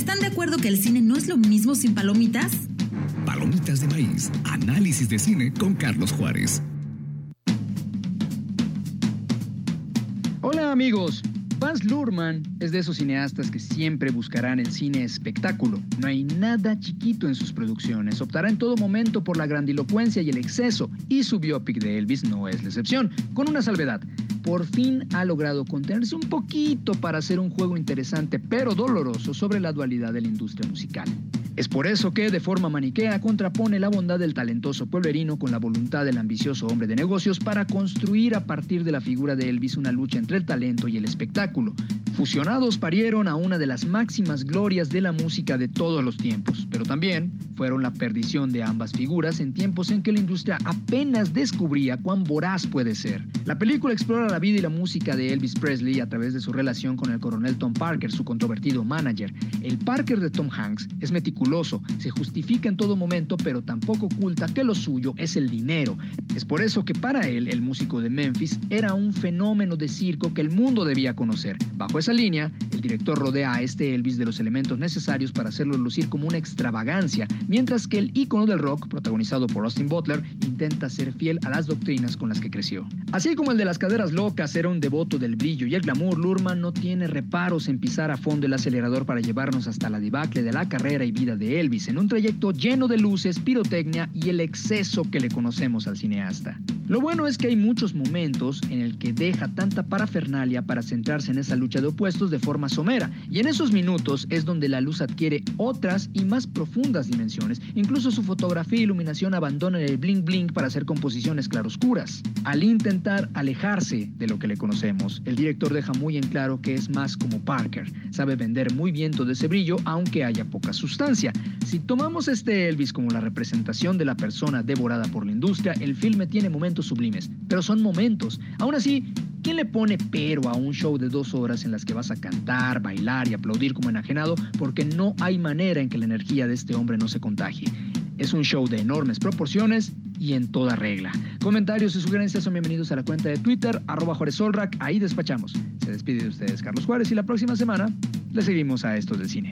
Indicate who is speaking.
Speaker 1: ¿Están de acuerdo que el cine no es lo mismo sin palomitas?
Speaker 2: Palomitas de maíz, análisis de cine con Carlos Juárez.
Speaker 3: Hola amigos, Baz Luhrmann es de esos cineastas que siempre buscarán el cine espectáculo. No hay nada chiquito en sus producciones. Optará en todo momento por la grandilocuencia y el exceso, y su biopic de Elvis no es la excepción, con una salvedad. Por fin ha logrado contenerse un poquito para hacer un juego interesante pero doloroso sobre la dualidad de la industria musical. Es por eso que, de forma maniquea, contrapone la bondad del talentoso pueblerino con la voluntad del ambicioso hombre de negocios para construir a partir de la figura de Elvis una lucha entre el talento y el espectáculo. Fusionados parieron a una de las máximas glorias de la música de todos los tiempos, pero también fueron la perdición de ambas figuras en tiempos en que la industria apenas descubría cuán voraz puede ser. La película explora la vida y la música de Elvis Presley a través de su relación con el coronel Tom Parker, su controvertido manager. El Parker de Tom Hanks es meticuloso se justifica en todo momento, pero tampoco oculta que lo suyo es el dinero. Es por eso que para él, el músico de Memphis era un fenómeno de circo que el mundo debía conocer. Bajo esa línea, el director rodea a este Elvis de los elementos necesarios para hacerlo lucir como una extravagancia, mientras que el ícono del rock, protagonizado por Austin Butler, intenta ser fiel a las doctrinas con las que creció. Así como el de las caderas locas era un devoto del brillo y el glamour, Lurman no tiene reparos en pisar a fondo el acelerador para llevarnos hasta la debacle de la carrera y vida de Elvis en un trayecto lleno de luces, pirotecnia y el exceso que le conocemos al cineasta. Lo bueno es que hay muchos momentos en el que deja tanta parafernalia para centrarse en esa lucha de opuestos de forma somera, y en esos minutos es donde la luz adquiere otras y más profundas dimensiones. Incluso su fotografía e iluminación abandonan el bling bling para hacer composiciones claroscuras. Al intentar alejarse de lo que le conocemos, el director deja muy en claro que es más como Parker, sabe vender muy bien todo ese brillo aunque haya poca sustancia. Si tomamos este Elvis como la representación de la persona devorada por la industria, el filme tiene momentos sublimes, pero son momentos. Aún así, ¿quién le pone pero a un show de dos horas en las que vas a cantar, bailar y aplaudir como enajenado? Porque no hay manera en que la energía de este hombre no se contagie. Es un show de enormes proporciones y en toda regla. Comentarios y sugerencias son bienvenidos a la cuenta de Twitter, arroba Juárez Ahí despachamos. Se despide de ustedes Carlos Juárez y la próxima semana le seguimos a estos del cine.